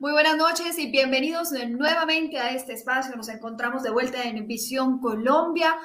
Muy buenas noches y bienvenidos nuevamente a este espacio. Nos encontramos de vuelta en Visión Colombia.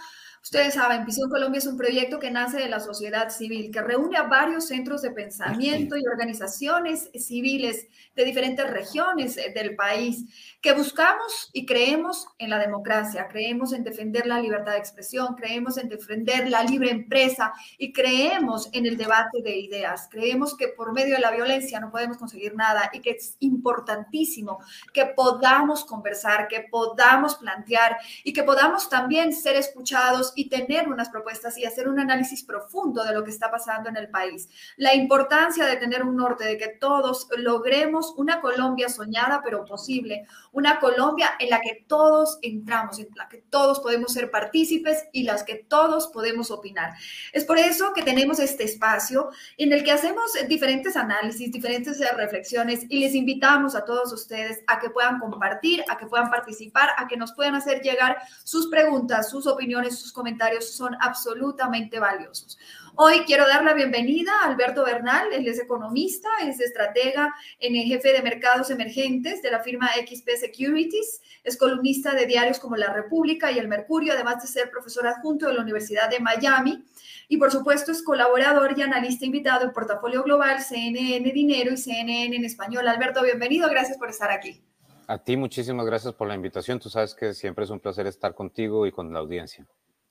Ustedes saben, Visión Colombia es un proyecto que nace de la sociedad civil, que reúne a varios centros de pensamiento y organizaciones civiles de diferentes regiones del país, que buscamos y creemos en la democracia, creemos en defender la libertad de expresión, creemos en defender la libre empresa y creemos en el debate de ideas. Creemos que por medio de la violencia no podemos conseguir nada y que es importantísimo que podamos conversar, que podamos plantear y que podamos también ser escuchados y tener unas propuestas y hacer un análisis profundo de lo que está pasando en el país. La importancia de tener un norte, de que todos logremos una Colombia soñada pero posible, una Colombia en la que todos entramos, en la que todos podemos ser partícipes y las que todos podemos opinar. Es por eso que tenemos este espacio en el que hacemos diferentes análisis, diferentes reflexiones y les invitamos a todos ustedes a que puedan compartir, a que puedan participar, a que nos puedan hacer llegar sus preguntas, sus opiniones, sus comentarios son absolutamente valiosos. Hoy quiero dar la bienvenida a Alberto Bernal, él es economista, es estratega en el jefe de mercados emergentes de la firma XP Securities, es columnista de diarios como La República y El Mercurio, además de ser profesor adjunto de la Universidad de Miami. Y por supuesto es colaborador y analista invitado en Portafolio Global, CNN Dinero y CNN en Español. Alberto, bienvenido, gracias por estar aquí. A ti muchísimas gracias por la invitación. Tú sabes que siempre es un placer estar contigo y con la audiencia.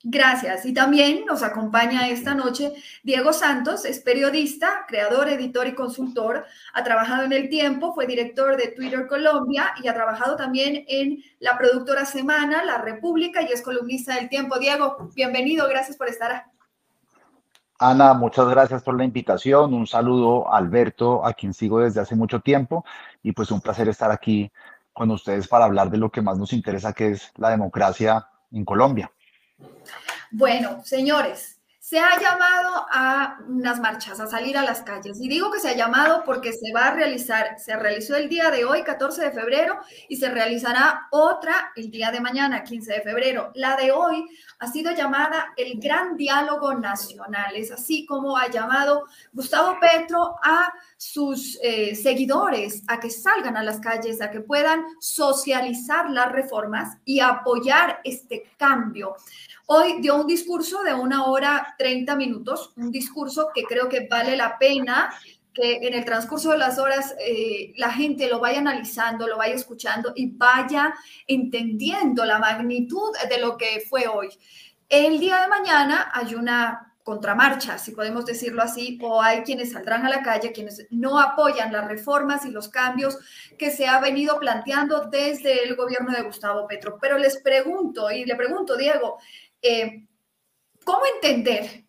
Gracias. Y también nos acompaña esta noche Diego Santos, es periodista, creador, editor y consultor. Ha trabajado en El Tiempo, fue director de Twitter Colombia y ha trabajado también en la productora Semana, La República y es columnista del Tiempo. Diego, bienvenido, gracias por estar aquí. Ana, muchas gracias por la invitación. Un saludo a Alberto, a quien sigo desde hace mucho tiempo y pues un placer estar aquí con ustedes para hablar de lo que más nos interesa, que es la democracia en Colombia. Bueno, señores, se ha llamado a unas marchas, a salir a las calles. Y digo que se ha llamado porque se va a realizar, se realizó el día de hoy, 14 de febrero, y se realizará otra el día de mañana, 15 de febrero. La de hoy ha sido llamada el Gran Diálogo Nacional. Es así como ha llamado Gustavo Petro a sus eh, seguidores a que salgan a las calles, a que puedan socializar las reformas y apoyar este cambio. Hoy dio un discurso de una hora 30 minutos, un discurso que creo que vale la pena que en el transcurso de las horas eh, la gente lo vaya analizando, lo vaya escuchando y vaya entendiendo la magnitud de lo que fue hoy. El día de mañana hay una contramarcha, si podemos decirlo así, o hay quienes saldrán a la calle, quienes no apoyan las reformas y los cambios que se ha venido planteando desde el gobierno de Gustavo Petro. Pero les pregunto, y le pregunto, Diego, eh, ¿cómo entender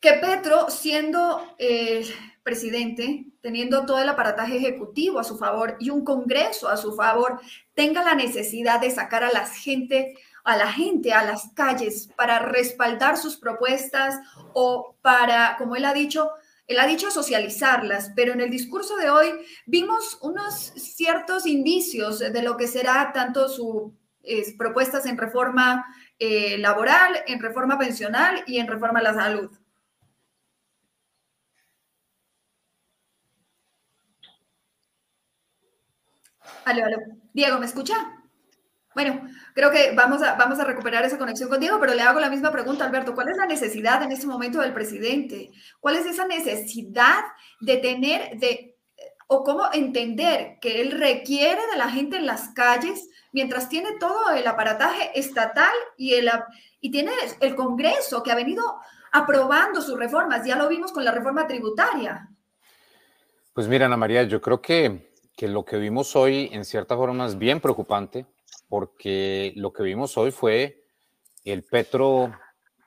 que Petro, siendo eh, presidente, teniendo todo el aparataje ejecutivo a su favor y un Congreso a su favor, tenga la necesidad de sacar a la gente, a la gente a las calles para respaldar sus propuestas o para, como él ha dicho, él ha dicho socializarlas, pero en el discurso de hoy vimos unos ciertos indicios de lo que será tanto sus propuestas en reforma eh, laboral, en reforma pensional y en reforma a la salud. Diego, ¿me escucha? Bueno, creo que vamos a, vamos a recuperar esa conexión con Diego, pero le hago la misma pregunta, Alberto. ¿Cuál es la necesidad en este momento del presidente? ¿Cuál es esa necesidad de tener, de o cómo entender que él requiere de la gente en las calles mientras tiene todo el aparataje estatal y, el, y tiene el Congreso que ha venido aprobando sus reformas. Ya lo vimos con la reforma tributaria. Pues mira, Ana María, yo creo que, que lo que vimos hoy en cierta forma es bien preocupante porque lo que vimos hoy fue el Petro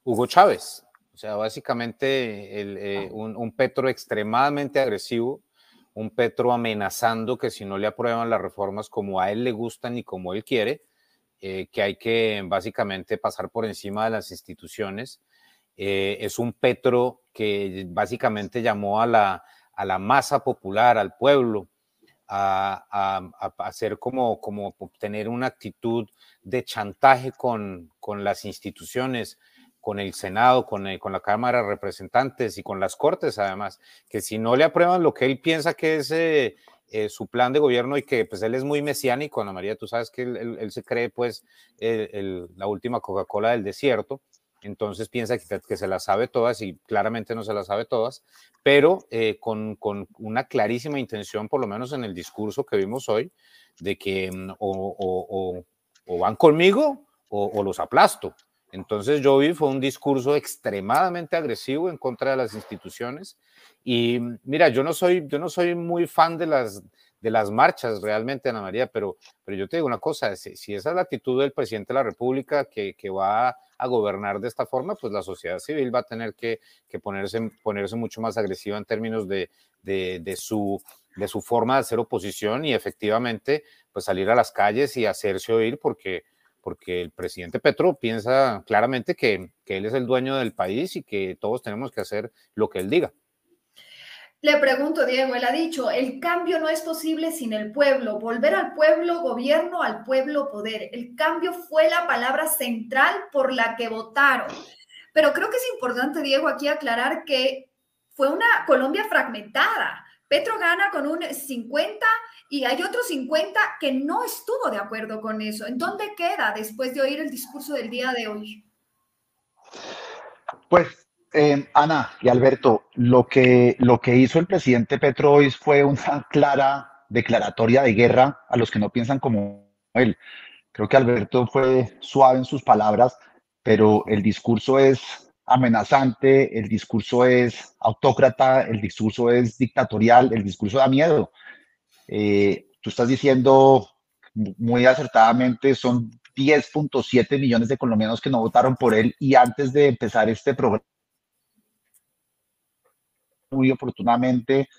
Hugo Chávez. O sea, básicamente el, eh, un, un Petro extremadamente agresivo un Petro amenazando que si no le aprueban las reformas como a él le gustan y como él quiere, eh, que hay que básicamente pasar por encima de las instituciones. Eh, es un Petro que básicamente llamó a la, a la masa popular, al pueblo, a, hacer como, como tener una actitud de chantaje con, con las instituciones, con el Senado, con, con, la Cámara de Representantes y con las Cortes, además, que si no le aprueban lo que él piensa que es eh, eh, su plan de gobierno y que pues él es muy mesiánico, Ana María, tú sabes que él, se cree pues la última Coca-Cola del desierto, entonces piensa que, se las sabe todas y claramente no se las sabe todas, pero eh, con, una clarísima intención, por lo menos en el discurso que vimos hoy, de que mm, o, van conmigo o, los aplasto. Entonces yo vi fue un discurso extremadamente agresivo en contra de las instituciones y mm, mira, yo no soy, yo no soy muy fan de las, de las marchas realmente, Ana María, pero, pero yo te digo una cosa, si, esa es la actitud del presidente de la República que, que, va a gobernar de esta forma, pues la sociedad civil va a tener que, que ponerse, ponerse mucho más agresiva en términos de, de, de, su, de su forma de hacer oposición y efectivamente pues salir a las calles y hacerse oír porque, porque el presidente Petro piensa claramente que, que él es el dueño del país y que todos tenemos que hacer lo que él diga. Le pregunto, Diego, él ha dicho, el cambio no es posible sin el pueblo, volver al pueblo, gobierno, al pueblo, poder. El cambio fue la palabra central por la que votaron. Pero creo que es importante, Diego, aquí aclarar que fue una Colombia fragmentada. Petro gana con un 50 y hay otro 50 que no estuvo de acuerdo con eso. ¿En dónde queda después de oír el discurso del día de hoy? Pues eh, Ana y Alberto, lo que, lo que hizo el presidente Petro hoy fue una clara declaratoria de guerra a los que no piensan como él. Creo que Alberto fue suave en sus palabras, pero el discurso es amenazante, el discurso es autócrata, el discurso es dictatorial, el discurso da miedo. Eh, tú estás diciendo muy acertadamente, son 10.7 millones de colombianos que no votaron por él y antes de empezar este programa muy oportunamente,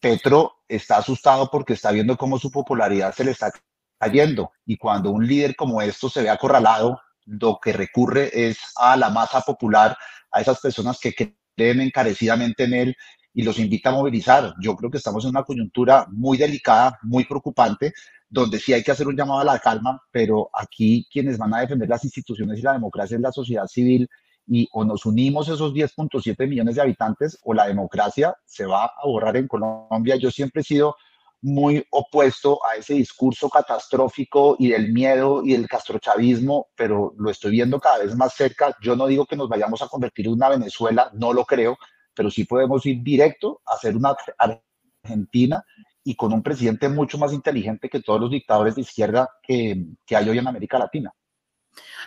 Petro está asustado porque está viendo cómo su popularidad se le está cayendo. Y cuando un líder como esto se ve acorralado, lo que recurre es a la masa popular, a esas personas que creen encarecidamente en él y los invita a movilizar. Yo creo que estamos en una coyuntura muy delicada, muy preocupante, donde sí hay que hacer un llamado a la calma, pero aquí quienes van a defender las instituciones y la democracia es la sociedad civil y o nos unimos esos 10.7 millones de habitantes o la democracia se va a borrar en Colombia. Yo siempre he sido muy opuesto a ese discurso catastrófico y del miedo y del castrochavismo, pero lo estoy viendo cada vez más cerca. Yo no digo que nos vayamos a convertir en una Venezuela, no lo creo, pero sí podemos ir directo a ser una Argentina y con un presidente mucho más inteligente que todos los dictadores de izquierda que, que hay hoy en América Latina.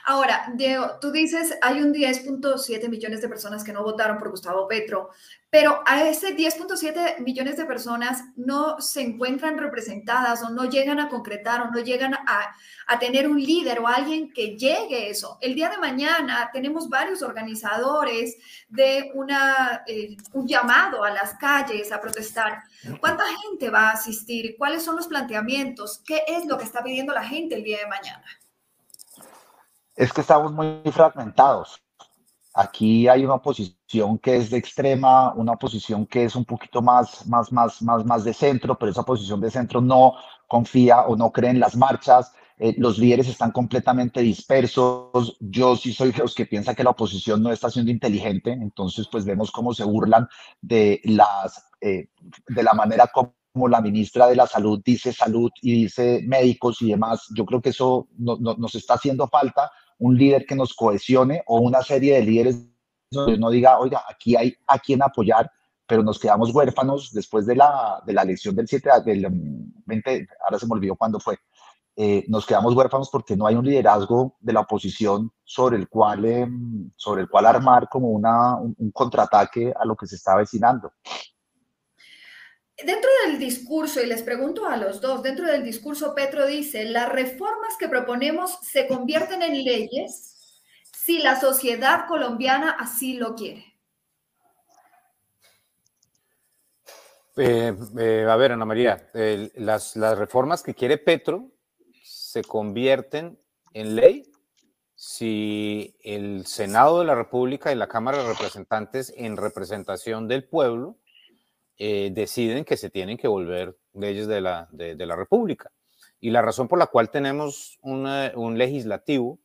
Ahora, Diego, tú dices, hay un 10.7 millones de personas que no votaron por Gustavo Petro, pero a ese 10.7 millones de personas no se encuentran representadas o no llegan a concretar o no llegan a, tener un líder o alguien que llegue eso. El día de mañana tenemos varios organizadores de una, eh, un llamado a las calles a protestar. ¿Cuánta gente va a asistir? ¿Cuáles son los planteamientos? ¿Qué es lo que está pidiendo la gente el día de mañana? Es que estamos muy fragmentados. Aquí hay una oposición que es de extrema, una oposición que es un poquito más, más, más, más, más de centro, pero esa oposición de centro no confía o no cree en las marchas. Eh, los líderes están completamente dispersos. Yo sí soy los que piensa que la oposición no está siendo inteligente. Entonces, pues vemos cómo se burlan de las, eh, de la manera como como la ministra de la Salud dice salud y dice médicos y demás, yo creo que eso no, nos está haciendo falta un líder que nos cohesione o una serie de líderes donde no diga, oiga, aquí hay a quien apoyar, pero nos quedamos huérfanos después de la, de la elección del 7, del 20, ahora se me olvidó cuándo fue, eh, nos quedamos huérfanos porque no hay un liderazgo de la oposición sobre el cual, em, sobre el cual armar como una, un contraataque a lo que se está avecinando. Dentro del discurso, y les pregunto a los dos, dentro del discurso Petro dice, las reformas que proponemos se convierten en leyes si la sociedad colombiana así lo quiere. Eh, eh, a ver, Ana María, las, las reformas que quiere Petro se convierten en ley si el Senado de la República y la Cámara de Representantes en representación del pueblo eh, deciden que se tienen que volver leyes de la, de, la República. Y la razón por la cual tenemos un legislativo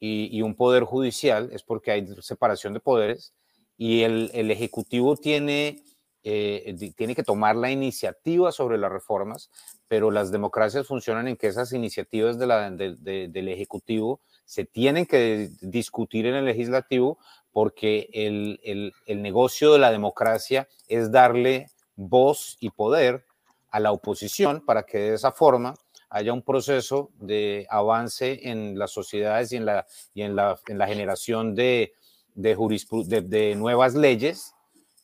y, un poder judicial es porque hay separación de poderes y el, el Ejecutivo tiene eh, tiene que tomar la iniciativa sobre las reformas, pero las democracias funcionan en que esas iniciativas del Ejecutivo se tienen que discutir en el legislativo porque el, el negocio de la democracia es darle voz y poder a la oposición para que de esa forma haya un proceso de avance en las sociedades y en la, y en la, en la generación de, de, de, nuevas leyes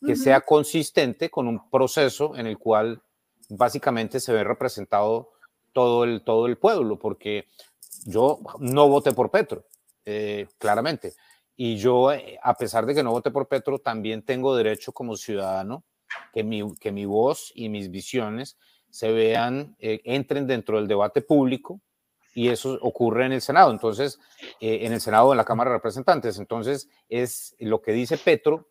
que sea consistente con un proceso en el cual básicamente se ve representado todo el, todo el pueblo, porque yo no voté por Petro, eh, claramente. Y yo, eh, a pesar de que no voté por Petro, también tengo derecho como ciudadano que mi, que mi voz y mis visiones se vean, eh, entren dentro del debate público y eso ocurre en el Senado. Entonces, eh, en el Senado, en la Cámara de Representantes. Entonces, es lo que dice Petro,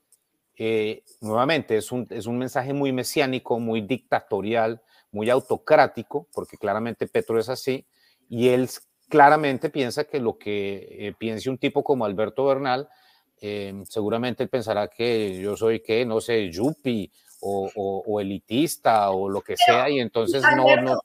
eh, nuevamente, es un, es un mensaje muy mesiánico, muy dictatorial, muy autocrático, porque claramente Petro es así, y él claramente piensa que lo que piense un tipo como Alberto Bernal, seguramente él pensará que yo soy, que no sé, Yupi o, elitista o lo que sea, y entonces Alberto, no,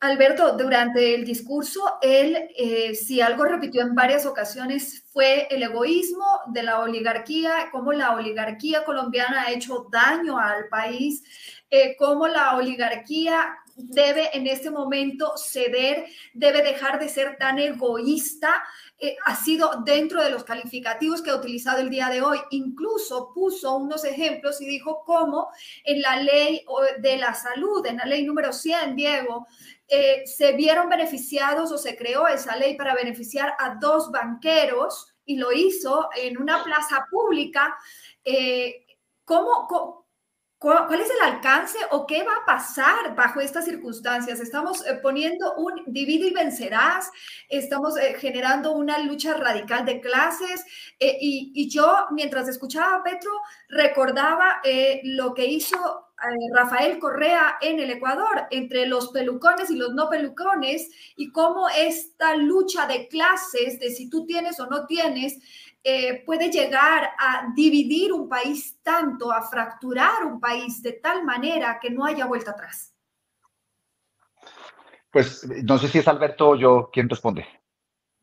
Alberto, durante el discurso, él, eh, si algo repitió en varias ocasiones, fue el egoísmo de la oligarquía, cómo la oligarquía colombiana ha hecho daño al país, eh, cómo la oligarquía debe en este momento ceder, debe dejar de ser tan egoísta. Eh, ha sido dentro de los calificativos que ha utilizado el día de hoy. Incluso puso unos ejemplos y dijo cómo en la ley de la salud, en la ley número 100, Diego, eh, se vieron beneficiados o se creó esa ley para beneficiar a dos banqueros y lo hizo en una plaza pública. Eh, ¿cómo, ¿Cuál es el alcance o qué va a pasar bajo estas circunstancias? Estamos eh, poniendo un divide y vencerás, estamos eh, generando una lucha radical de clases eh, y, yo, mientras escuchaba a Petro, recordaba lo que hizo Rafael Correa en el Ecuador entre los pelucones y los no pelucones y cómo esta lucha de clases, de si tú tienes o no tienes, eh, puede llegar a dividir un país tanto, a fracturar un país de tal manera que no haya vuelta atrás? Pues no sé si es Alberto o yo quien responde.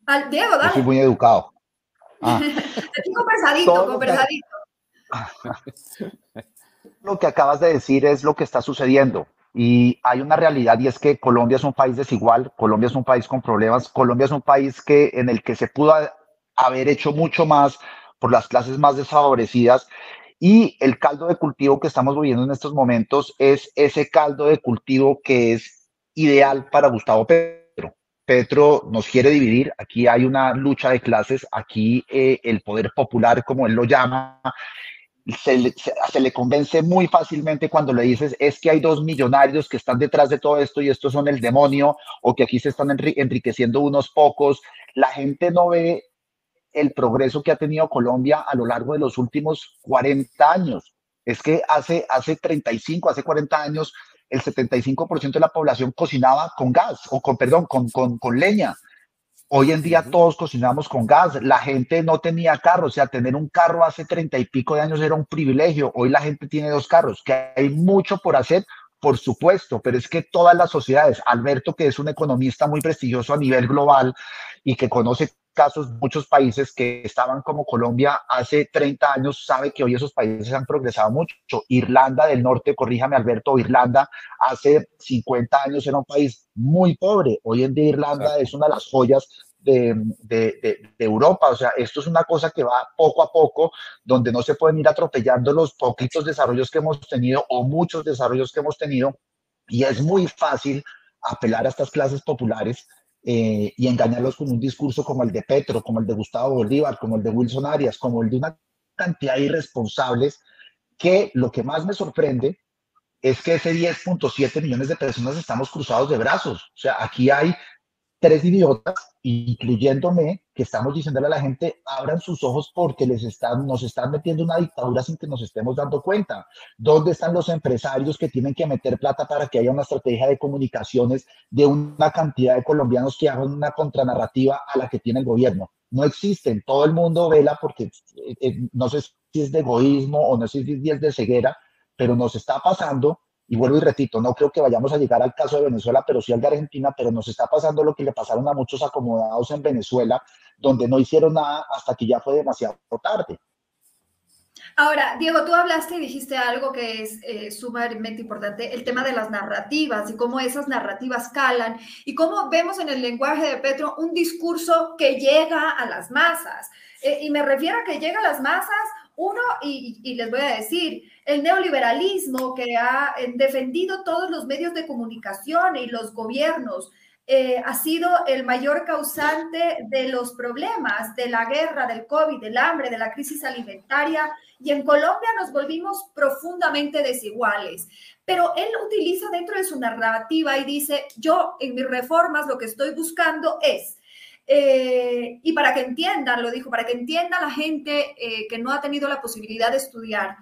Al, Diego, dale. soy muy educado. Ah. conversadito, conversadito. Lo que acabas de decir es lo que está sucediendo. Y hay una realidad y es que Colombia es un país desigual, Colombia es un país con problemas, Colombia es un país que, en el que se pudo haber hecho mucho más por las clases más desfavorecidas. Y el caldo de cultivo que estamos viviendo en estos momentos es ese caldo de cultivo que es ideal para Gustavo Petro. Petro nos quiere dividir, aquí hay una lucha de clases, aquí eh, el poder popular, como él lo llama, se le, se le, convence muy fácilmente cuando le dices es que hay dos millonarios que están detrás de todo esto y estos son el demonio o que aquí se están enriqueciendo unos pocos. La gente no ve el progreso que ha tenido Colombia a lo largo de los últimos 40 años. Es que hace, hace 35, hace 40 años, el 75% de la población cocinaba con gas, o con, perdón, con, con, con leña. Hoy en día todos cocinamos con gas. La gente no tenía carro. O sea, tener un carro hace 30 y pico de años era un privilegio. Hoy la gente tiene dos carros. Que hay mucho por hacer, por supuesto, pero es que todas las sociedades, Alberto, que es un economista muy prestigioso a nivel global y que conoce casos, muchos países que estaban como Colombia hace 30 años, sabe que hoy esos países han progresado mucho. Irlanda del Norte, corríjame Alberto, Irlanda hace 50 años era un país muy pobre. Hoy en día Irlanda es una de las joyas de, de, Europa. O sea, esto es una cosa que va poco a poco, donde no se pueden ir atropellando los poquitos desarrollos que hemos tenido o muchos desarrollos que hemos tenido. Y es muy fácil apelar a estas clases populares eh, y engañarlos con un discurso como el de Petro, como el de Gustavo Bolívar, como el de Wilson Arias, como el de una cantidad de irresponsables, que lo que más me sorprende es que ese 10.7 millones de personas estamos cruzados de brazos. O sea, aquí hay tres idiotas, incluyéndome, que estamos diciéndole a la gente, abran sus ojos porque les nos están metiendo una dictadura sin que nos estemos dando cuenta. ¿Dónde están los empresarios que tienen que meter plata para que haya una estrategia de comunicaciones de una cantidad de colombianos que hagan una contranarrativa a la que tiene el gobierno? No existen. Todo el mundo vela porque eh, eh, no sé si es de egoísmo o no sé si es de ceguera, pero nos está pasando, y vuelvo y repito, no creo que vayamos a llegar al caso de Venezuela, pero sí al de Argentina, pero nos está pasando lo que le pasaron a muchos acomodados en Venezuela, donde no hicieron nada hasta que ya fue demasiado tarde. Ahora, Diego, tú hablaste y dijiste algo que es eh, sumamente importante, el tema de las narrativas y cómo esas narrativas calan y cómo vemos en el lenguaje de Petro un discurso que llega a las masas. Eh, y me refiero a que llega a las masas, uno, y, y les voy a decir, el neoliberalismo que ha eh, defendido todos los medios de comunicación y los gobiernos, eh, ha sido el mayor causante de los problemas, de la guerra, del COVID, del hambre, de la crisis alimentaria. Y en Colombia nos volvimos profundamente desiguales. Pero él utiliza dentro de su narrativa y dice, yo en mis reformas lo que estoy buscando es eh, y para que entiendan, lo dijo, para que entienda la gente eh, que no ha tenido la posibilidad de estudiar,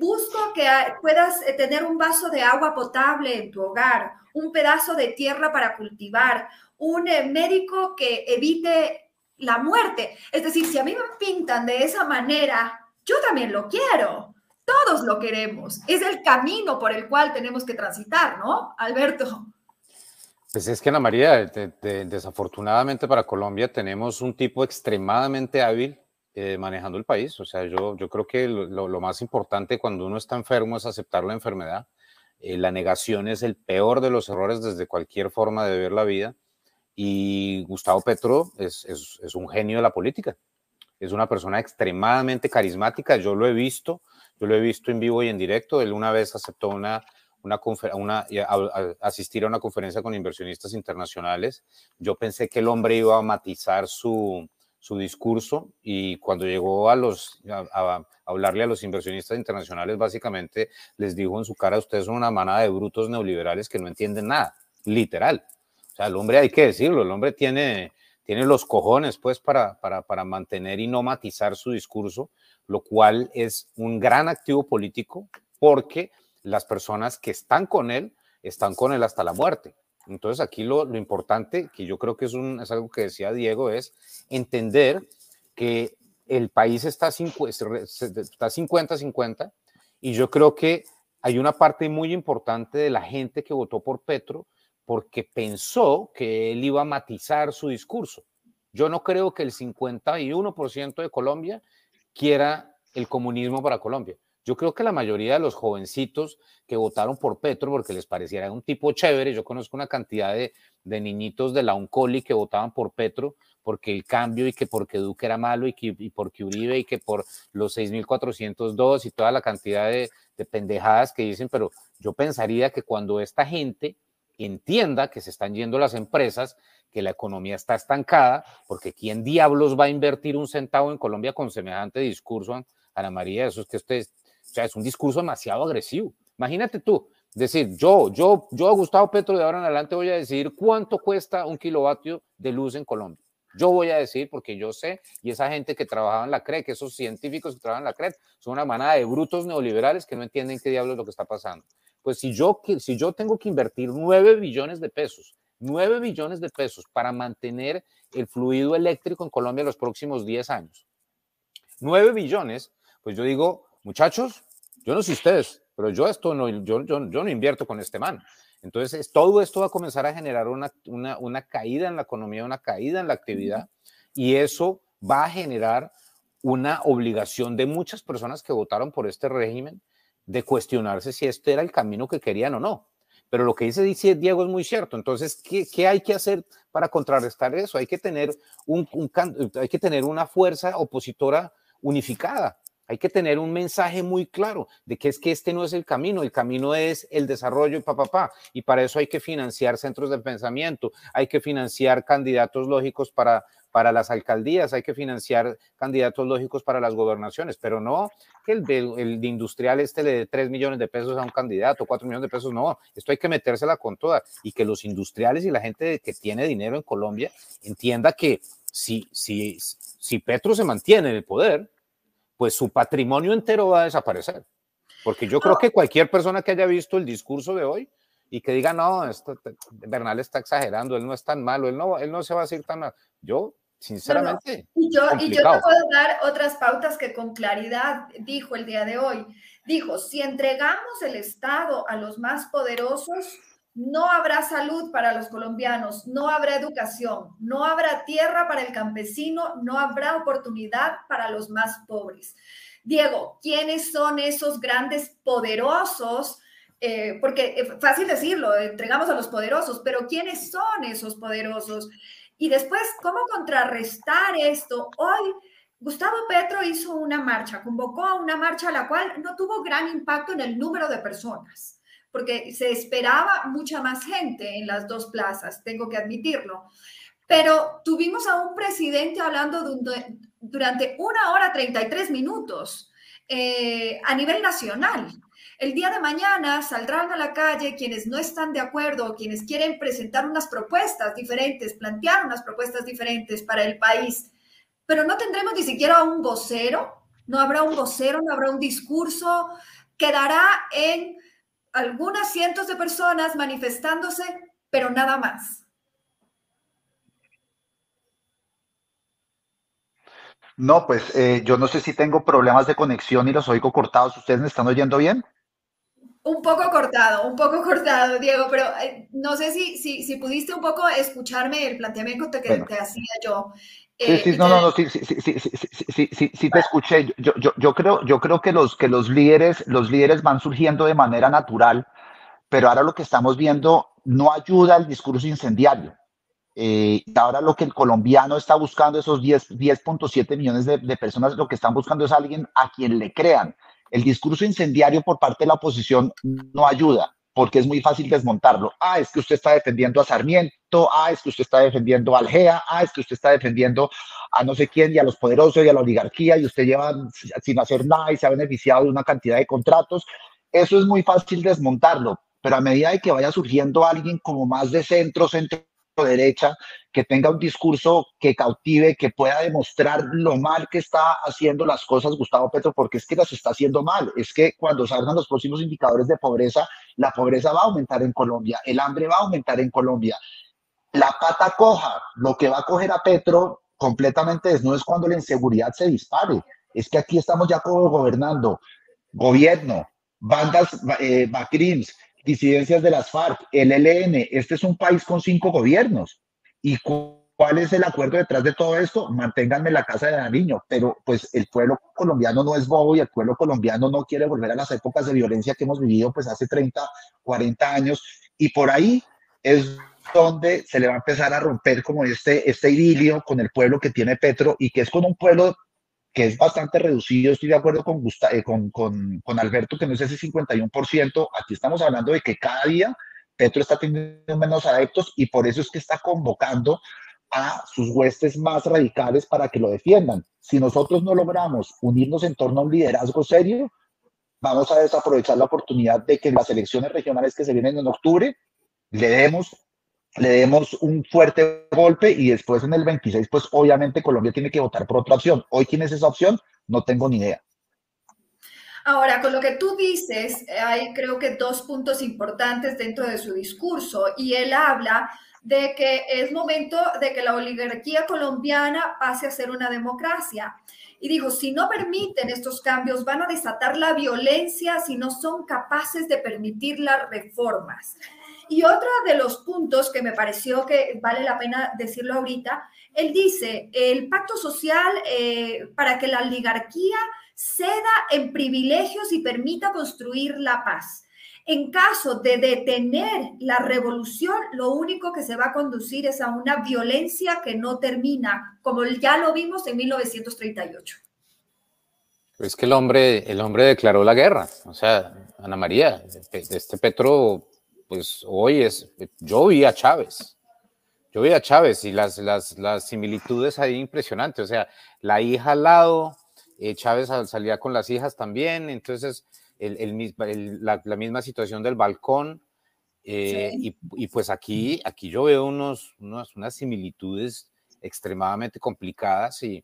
busco que puedas tener un vaso de agua potable en tu hogar, un pedazo de tierra para cultivar, un eh, médico que evite la muerte. Es decir, si a mí me pintan de esa manera, yo también lo quiero. Todos lo queremos. Es el camino por el cual tenemos que transitar, ¿no, Alberto? Pues es que Ana María, desafortunadamente para Colombia tenemos un tipo extremadamente hábil eh, manejando el país. O sea, yo, creo que lo, más importante cuando uno está enfermo es aceptar la enfermedad eh, la negación es el peor de los errores desde cualquier forma de ver la vida. Y Gustavo Petro es, es, un genio de la política. Es una persona extremadamente carismática. Yo lo he visto, yo lo he visto en vivo y en directo. Él una vez aceptó una, una, una asistir a una conferencia con inversionistas internacionales. Yo pensé que el hombre iba a matizar su, su discurso y cuando llegó a, los, a, hablarle a los inversionistas internacionales, básicamente les dijo en su cara, ustedes son una manada de brutos neoliberales que no entienden nada, literal. O sea, el hombre hay que decirlo, el hombre tiene, tiene los cojones pues para, para, para mantener y no matizar su discurso, lo cual es un gran activo político porque las personas que están con él están con él hasta la muerte. Entonces aquí lo, importante, que yo creo que es, un, es algo que decía Diego, es entender que el país está 50-50 y yo creo que hay una parte muy importante de la gente que votó por Petro porque pensó que él iba a matizar su discurso. Yo no creo que el 51% de Colombia quiera el comunismo para Colombia. Yo creo que la mayoría de los jovencitos que votaron por Petro porque les pareciera un tipo chévere, yo conozco una cantidad de, niñitos de la Uncoli que votaban por Petro porque el cambio y que porque Duque era malo y, que, y porque Uribe y que por los 6.402 y toda la cantidad de, de pendejadas que dicen, pero yo pensaría que cuando esta gente entienda que se están yendo las empresas, que la economía está estancada, porque ¿quién diablos va a invertir un centavo en Colombia con semejante discurso, Ana María? Eso es que usted o sea, es un discurso demasiado agresivo. Imagínate tú, decir, yo, yo, yo, Gustavo Petro, de ahora en adelante voy a decir cuánto cuesta un kilovatio de luz en Colombia. Yo voy a decir, porque yo sé, y esa gente que trabajaba en la CREC, esos científicos que trabajan en la CREC, son una manada de brutos neoliberales que no entienden qué diablos es lo que está pasando. Pues si yo, si yo tengo que invertir 9 billones de pesos, 9 billones de pesos para mantener el fluido eléctrico en Colombia los próximos 10 años, 9 billones, pues yo digo, muchachos, yo no sé ustedes, pero yo esto no, yo, yo, no invierto con este man. Entonces, todo esto va a comenzar a generar una, una, una caída en la economía, una caída en la actividad, y eso va a generar una obligación de muchas personas que votaron por este régimen de cuestionarse si este era el camino que querían o no. Pero lo que dice, dice Diego es muy cierto. Entonces, ¿qué, ¿qué, hay que hacer para contrarrestar eso? Hay que tener, un, un, hay que tener una fuerza opositora unificada. Hay que tener un mensaje muy claro de que es que este no es el camino, el camino es el desarrollo y papá, y para eso hay que financiar centros de pensamiento, hay que financiar candidatos lógicos para, para las alcaldías, hay que financiar candidatos lógicos para las gobernaciones, pero no que el, el, industrial este le dé 3 millones de pesos a un candidato, 4 millones de pesos, no, esto hay que metérsela con toda y que los industriales y la gente que tiene dinero en Colombia entienda que si, si, si Petro se mantiene en el poder, pues su patrimonio entero va a desaparecer. Porque yo creo que cualquier persona que haya visto el discurso de hoy y que diga, no, esto, Bernal está exagerando, él no es tan malo, él no, él no se va a decir tan mal. Yo, sinceramente. Y, yo, y yo te puedo dar otras pautas que con claridad dijo el día de hoy. Dijo, si entregamos el Estado a los más poderosos, no habrá salud para los colombianos, no habrá educación, no habrá tierra para el campesino, no habrá oportunidad para los más pobres. Diego, ¿quiénes son esos grandes poderosos? Eh, porque es fácil decirlo, entregamos a los poderosos, pero ¿quiénes son esos poderosos? Y después, ¿cómo contrarrestar esto? Hoy, Gustavo Petro hizo una marcha, convocó a una marcha a la cual no tuvo gran impacto en el número de personas porque se esperaba mucha más gente en las dos plazas, tengo que admitirlo. Pero tuvimos a un presidente hablando durante una hora 33 minutos eh, a nivel nacional. El día de mañana saldrán a la calle quienes no están de acuerdo, quienes quieren presentar unas propuestas diferentes, plantear unas propuestas diferentes para el país, pero no tendremos ni siquiera un vocero, no habrá un vocero, no habrá un discurso, quedará en algunas cientos de personas manifestándose, pero nada más. No, pues eh, yo no sé si tengo problemas de conexión y los oigo cortados. ¿Ustedes me están oyendo bien? Un poco cortado, un poco cortado, Diego, pero eh, no sé si, si, si, pudiste un poco escucharme el planteamiento que te hacía yo. Sí, sí, no, no, no, sí, sí, sí, sí, sí, te escuché. Yo, yo, yo creo, yo creo que los, que los líderes, los líderes van surgiendo de manera natural, pero ahora lo que estamos viendo no ayuda al discurso incendiario. Eh, ahora lo que el colombiano está buscando, esos 10.7 millones de, de personas, lo que están buscando es alguien a quien le crean. El discurso incendiario por parte de la oposición no ayuda porque es muy fácil desmontarlo. Ah, es que usted está defendiendo a Sarmiento, ah, es que usted está defendiendo a Algea, ah, es que usted está defendiendo a no sé quién y a los poderosos y a la oligarquía y usted lleva sin hacer nada y se ha beneficiado de una cantidad de contratos. Eso es muy fácil desmontarlo, pero a medida de que vaya surgiendo alguien como más de centro, centro derecha, que tenga un discurso que cautive, que pueda demostrar lo mal que está haciendo las cosas Gustavo Petro, porque es que las está haciendo mal. Es que cuando salgan los próximos indicadores de pobreza, la pobreza va a aumentar en Colombia, el hambre va a aumentar en Colombia. La pata coja, lo que va a coger a Petro completamente no es cuando la inseguridad se dispare. Es que aquí estamos ya gobernando gobierno, bandas eh, disidencias de las FARC, el ELN. Este es un país con cinco gobiernos. ¿Y cuál es el acuerdo detrás de todo esto? Manténganme la casa de Nariño. Pero pues el pueblo colombiano no es bobo y el pueblo colombiano no quiere volver a las épocas de violencia que hemos vivido pues hace 30, 40 años. Y por ahí es donde se le va a empezar a romper como este, este idilio con el pueblo que tiene Petro y que es con un pueblo que es bastante reducido, estoy de acuerdo con, eh, con, con, con, Alberto, que no es ese 51%, aquí estamos hablando de que cada día Petro está teniendo menos adeptos y por eso es que está convocando a sus huestes más radicales para que lo defiendan. Si nosotros no logramos unirnos en torno a un liderazgo serio, vamos a desaprovechar la oportunidad de que las elecciones regionales que se vienen en octubre le demos le demos un fuerte golpe y después en el 26, pues obviamente Colombia tiene que votar por otra opción. Hoy, ¿quién es esa opción? No tengo ni idea. Ahora, con lo que tú dices, hay creo que dos puntos importantes dentro de su discurso y él habla de que es momento de que la oligarquía colombiana pase a ser una democracia. Y dijo, si no permiten estos cambios, van a desatar la violencia si no son capaces de permitir las reformas. Y otro de los puntos que me pareció que vale la pena decirlo ahorita, él dice, el pacto social eh, para que la oligarquía ceda en privilegios y permita construir la paz. En caso de detener la revolución, lo único que se va a conducir es a una violencia que no termina, como ya lo vimos en 1938. Es que el hombre, el hombre declaró la guerra. O sea, Ana María, este Petro pues hoy es, yo vi a Chávez, yo vi a Chávez y las, las, las similitudes ahí impresionantes, o sea, la hija al lado, eh, Chávez salía con las hijas también, entonces el, el, la, la, misma situación del balcón, eh, y, y, pues aquí, aquí yo veo unos, unos, unas similitudes extremadamente complicadas y,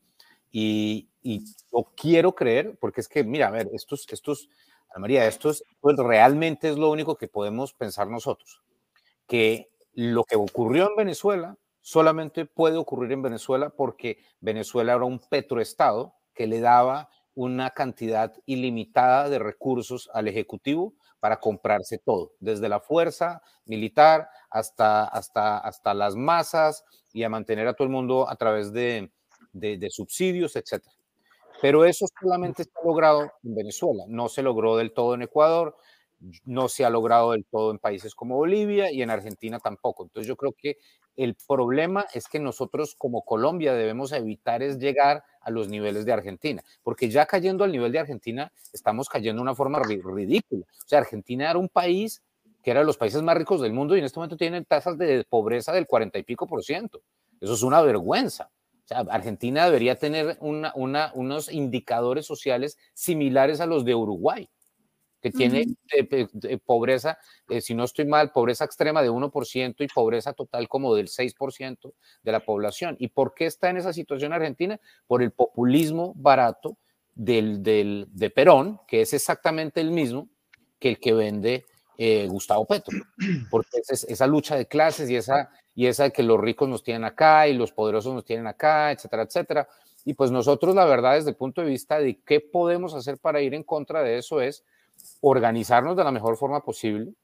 y, y quiero creer, porque es que, mira, a ver, estos, estos, María, esto es, pues, realmente es lo único que podemos pensar nosotros, que lo que ocurrió en Venezuela solamente puede ocurrir en Venezuela porque Venezuela era un petroestado que le daba una cantidad ilimitada de recursos al Ejecutivo para comprarse todo, desde la fuerza militar hasta, hasta, hasta las masas y a mantener a todo el mundo a través de, de, subsidios, etc. Pero eso solamente se ha logrado en Venezuela, no se logró del todo en Ecuador, no se ha logrado del todo en países como Bolivia y en Argentina tampoco. Entonces yo creo que el problema es que nosotros como Colombia debemos evitar es llegar a los niveles de Argentina, porque ya cayendo al nivel de Argentina estamos cayendo de una forma ridícula. O sea, Argentina era un país que era de los países más ricos del mundo y en este momento tiene tasas de pobreza del 40 y pico por ciento. Eso es una vergüenza. O sea, Argentina debería tener unos indicadores sociales similares a los de Uruguay que tiene pobreza, eh, si no estoy mal, pobreza extrema de 1% y pobreza total como del 6% de la población. ¿Y por qué está en esa situación Argentina? Por el populismo barato del, del, de Perón, que es exactamente el mismo que el que vende eh, Gustavo Petro, porque es esa lucha de clases y esa, y esa de que los ricos nos tienen acá y los poderosos nos tienen acá, etcétera, etcétera. Y pues nosotros, la verdad, desde el punto de vista de qué podemos hacer para ir en contra de eso es organizarnos de la mejor forma posible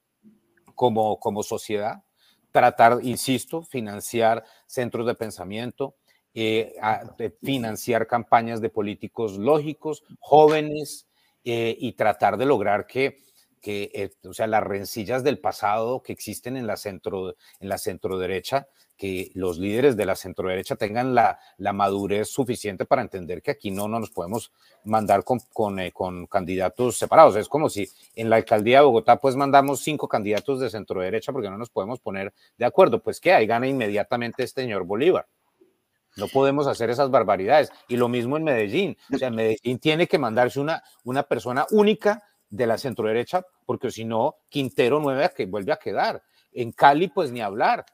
como, como sociedad, tratar, insisto, financiar centros de pensamiento, eh, financiar campañas de políticos lógicos, jóvenes, eh, y tratar de lograr que que, eh, o sea, las rencillas del pasado que existen en la centro, en la centro derecha, que los líderes de la centro derecha tengan la, la madurez suficiente para entender que aquí no, no nos podemos mandar con, con, eh, con, candidatos separados. Es como si en la alcaldía de Bogotá pues mandamos cinco candidatos de centro derecha porque no nos podemos poner de acuerdo. Pues que ahí gana inmediatamente este señor Bolívar. No podemos hacer esas barbaridades. Y lo mismo en Medellín. O sea, Medellín tiene que mandarse una, una persona única de la centroderecha, porque si no, Quintero nueve que vuelve a quedar. En Cali, pues ni hablar.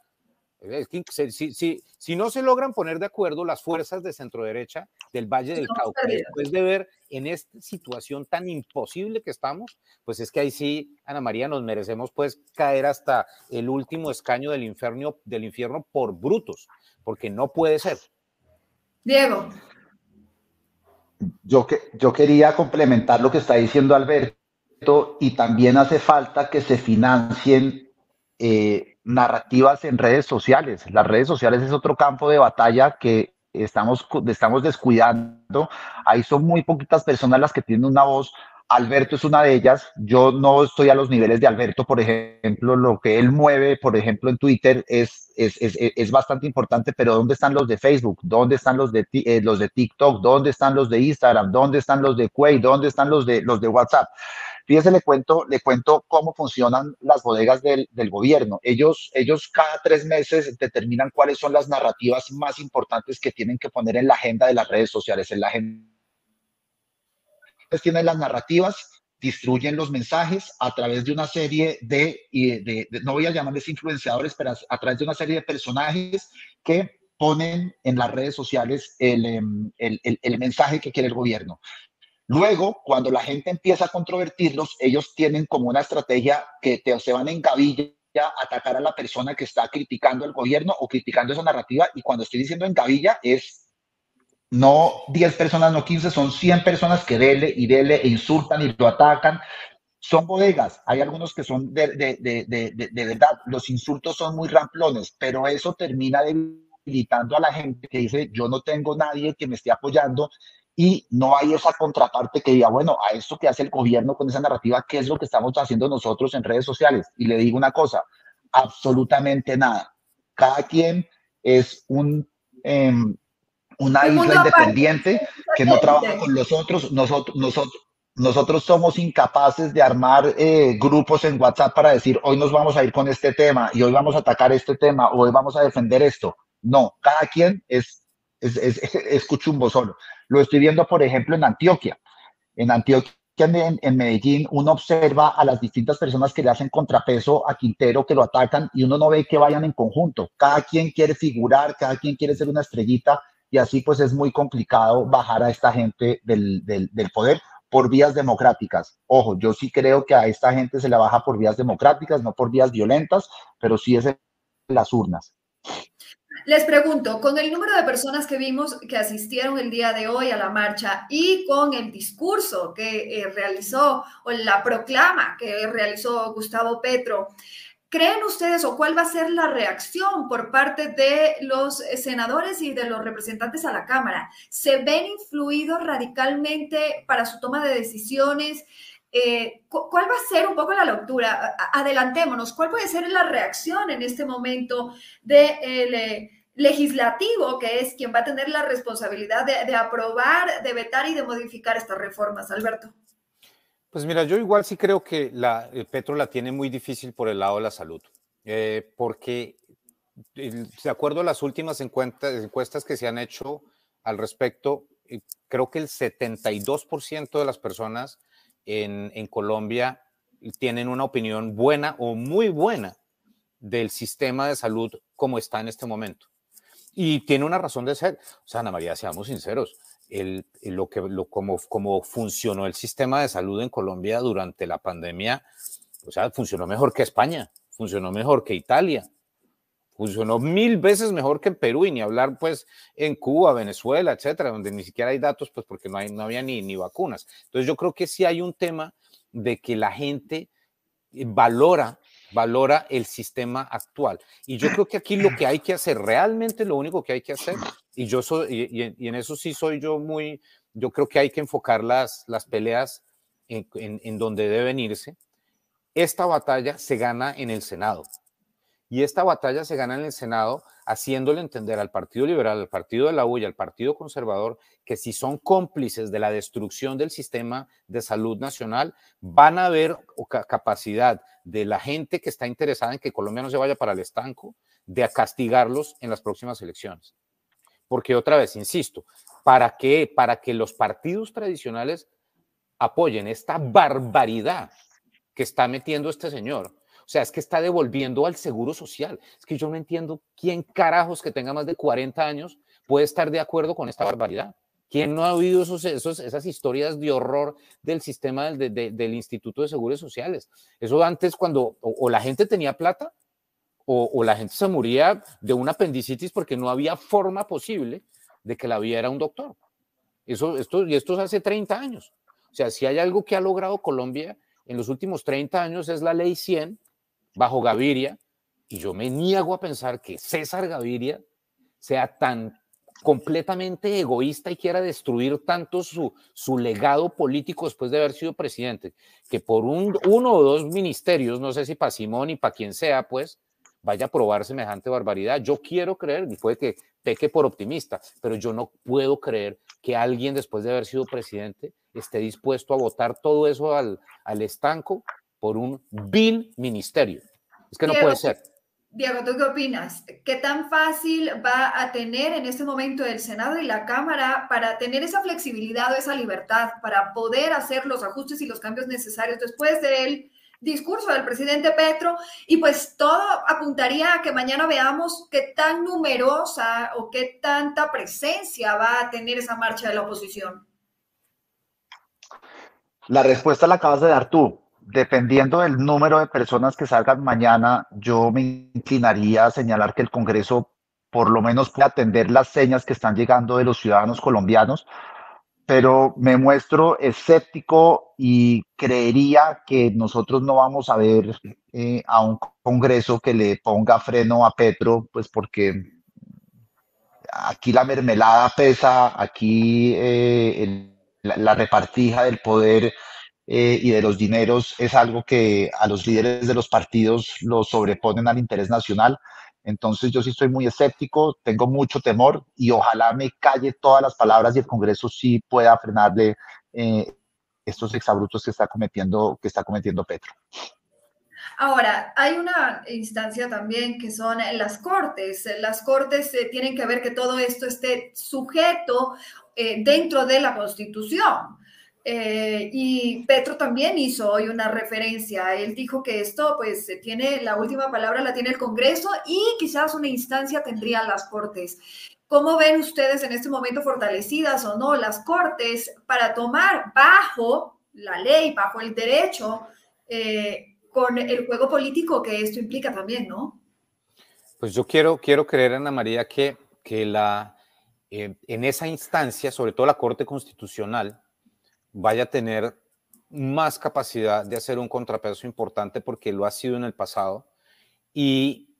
Si, si, si, no se logran poner de acuerdo las fuerzas de centroderecha del Valle del Cauca, después de ver en esta situación tan imposible que estamos, pues es que ahí sí, Ana María, nos merecemos pues caer hasta el último escaño del infierno, del infierno por brutos, porque no puede ser. Diego. Yo, que, yo quería complementar lo que está diciendo Alberto y también hace falta que se financien eh, narrativas en redes sociales. Las redes sociales es otro campo de batalla que estamos, estamos descuidando. Ahí son muy poquitas personas las que tienen una voz. Alberto es una de ellas. Yo no estoy a los niveles de Alberto, por ejemplo, lo que él mueve, por ejemplo, en Twitter es, es, es, es bastante importante, pero ¿dónde están los de Facebook? ¿Dónde están los de, eh, los de TikTok? ¿Dónde están los de Instagram? ¿Dónde están los de Quay? ¿Dónde están los de, los de WhatsApp? Fíjese, le cuento, le cuento cómo funcionan las bodegas del, del, gobierno. Ellos, ellos cada tres meses determinan cuáles son las narrativas más importantes que tienen que poner en la agenda de las redes sociales, en la agenda. Tienen las narrativas, distribuyen los mensajes a través de una serie de, de, no voy a llamarles influenciadores, pero a, través de una serie de personajes que ponen en las redes sociales el, em, el, el, mensaje que quiere el gobierno. Luego, cuando la gente empieza a controvertirlos, ellos tienen como una estrategia que te, se van en gavilla a atacar a la persona que está criticando el gobierno o criticando esa narrativa. Y cuando estoy diciendo en gavilla es no 10 personas, no 15, son 100 personas que dele y dele e insultan y lo atacan. Son bodegas, hay algunos que son de, de, de, de verdad, los insultos son muy ramplones, pero eso termina debilitando a la gente que dice, yo no tengo nadie que me esté apoyando y no hay esa contraparte que diga, bueno, a esto que hace el gobierno con esa narrativa, ¿qué es lo que estamos haciendo nosotros en redes sociales? Y le digo una cosa, absolutamente nada. Cada quien es un, eh, una isla independiente que no trabaja con los otros. Nosotros, nosotros, nosotros somos incapaces de armar eh, grupos en WhatsApp para decir, hoy nos vamos a ir con este tema y hoy vamos a atacar este tema, o hoy vamos a defender esto. No, cada quien es, es, es, es cuchumbo solo. Lo estoy viendo, por ejemplo, en Antioquia. En Antioquia, en, Medellín, uno observa a las distintas personas que le hacen contrapeso a Quintero, que lo atacan, y uno no ve que vayan en conjunto. Cada quien quiere figurar, cada quien quiere ser una estrellita, y así pues es muy complicado bajar a esta gente del, del, del poder por vías democráticas. Ojo, yo sí creo que a esta gente se la baja por vías democráticas, no por vías violentas, pero sí es en las urnas. Les pregunto, con el número de personas que vimos que asistieron el día de hoy a la marcha y con el discurso que eh, realizó o la proclama que realizó Gustavo Petro, ¿creen ustedes o cuál va a ser la reacción por parte de los senadores y de los representantes a la Cámara? ¿Se ven influidos radicalmente para su toma de decisiones? Eh, ¿Cuál va a ser un poco la lectura? Adelantémonos, ¿cuál puede ser la reacción en este momento del eh, legislativo, que es quien va a tener la responsabilidad de, aprobar, de vetar y de modificar estas reformas, Alberto? Pues mira, yo igual sí creo que la, Petro la tiene muy difícil por el lado de la salud, eh, porque de acuerdo a las últimas encuestas que se han hecho al respecto, creo que el 72% de las personas en, Colombia tienen una opinión buena o muy buena del sistema de salud como está en este momento. Y tiene una razón de ser. O sea, Ana María, seamos sinceros, el, lo que, lo, como, como funcionó el sistema de salud en Colombia durante la pandemia, o sea, funcionó mejor que España, funcionó mejor que Italia, funcionó mil veces mejor que en Perú y ni hablar pues en Cuba, Venezuela, etcétera, donde ni siquiera hay datos pues porque no, hay, no había ni, ni vacunas. Entonces yo creo que sí hay un tema de que la gente eh, valora valora el sistema actual. Y yo creo que aquí lo que hay que hacer, realmente lo único que hay que hacer, y yo soy, y, en eso sí soy yo muy, yo creo que hay que enfocar las, las peleas en, en donde deben irse. Esta batalla se gana en el Senado. Y esta batalla se gana en el Senado haciéndole entender al Partido Liberal, al Partido de la U y al Partido Conservador que si son cómplices de la destrucción del sistema de salud nacional, van a haber capacidad de la gente que está interesada en que Colombia no se vaya para el estanco, de castigarlos en las próximas elecciones. Porque otra vez, insisto, ¿para qué? Para que los partidos tradicionales apoyen esta barbaridad que está metiendo este señor o sea, es que está devolviendo al seguro social. Es que yo no entiendo quién carajos que tenga más de 40 años puede estar de acuerdo con esta barbaridad. ¿Quién no ha oído esos, esas historias de horror del sistema del, Instituto de Seguros Sociales? Eso antes cuando o, la gente tenía plata o, la gente se moría de una apendicitis porque no había forma posible de que la viera un doctor. Eso, esto, y esto es hace 30 años. O sea, si hay algo que ha logrado Colombia en los últimos 30 años es la ley 100, bajo Gaviria, y yo me niego a pensar que César Gaviria sea tan completamente egoísta y quiera destruir tanto su, su legado político después de haber sido presidente, que por un, uno o dos ministerios, no sé si para Simón y para quien sea, pues vaya a probar semejante barbaridad. Yo quiero creer, y puede que peque por optimista, pero yo no puedo creer que alguien después de haber sido presidente esté dispuesto a votar todo eso al, al estanco por un vil ministerio. Es que no puede ser. Diego, ¿tú qué opinas? ¿Qué tan fácil va a tener en este momento el Senado y la Cámara para tener esa flexibilidad o esa libertad para poder hacer los ajustes y los cambios necesarios después del discurso del presidente Petro? Y pues todo apuntaría a que mañana veamos qué tan numerosa o qué tanta presencia va a tener esa marcha de la oposición. La respuesta la acabas de dar tú dependiendo del número de personas que salgan mañana, yo me inclinaría a señalar que el Congreso por lo menos puede atender las señas que están llegando de los ciudadanos colombianos, pero me muestro escéptico y creería que nosotros no vamos a ver eh, a un Congreso que le ponga freno a Petro, pues porque aquí la mermelada pesa, aquí eh, la repartija del poder eh, y de los dineros es algo que a los líderes de los partidos lo sobreponen al interés nacional. Entonces yo sí estoy muy escéptico, tengo mucho temor y ojalá me calle todas las palabras y el Congreso sí pueda frenarle eh, estos exabrutos que está cometiendo, que está cometiendo Petro. Ahora, hay una instancia también que son las cortes. Las cortes eh, tienen que ver que todo esto esté sujeto dentro de la Constitución. Eh, y Petro también hizo hoy una referencia. Él dijo que esto, pues, tiene la última palabra, la tiene el Congreso y quizás una instancia tendría las Cortes. ¿Cómo ven ustedes en este momento fortalecidas o no las Cortes para tomar bajo la ley, bajo el derecho, eh, con el juego político que esto implica también, no? Pues yo quiero, quiero creer, Ana María, que, que la, eh, en esa instancia, sobre todo la Corte Constitucional, vaya a tener más capacidad de hacer un contrapeso importante porque lo ha sido en el pasado. Y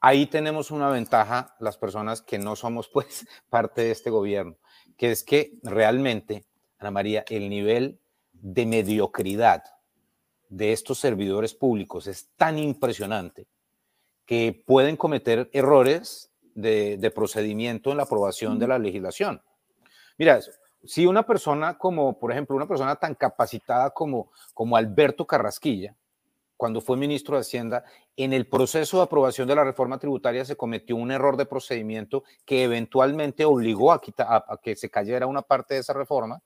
ahí tenemos una ventaja las personas que no somos pues parte de este gobierno, que es que realmente, Ana María, el nivel de mediocridad de estos servidores públicos es tan impresionante que pueden cometer errores de, procedimiento en la aprobación de la legislación. Mira, si una persona como, por ejemplo, una persona tan capacitada como, como Alberto Carrasquilla, cuando fue ministro de Hacienda, en el proceso de aprobación de la reforma tributaria se cometió un error de procedimiento que eventualmente obligó a, a, que se cayera una parte de esa reforma,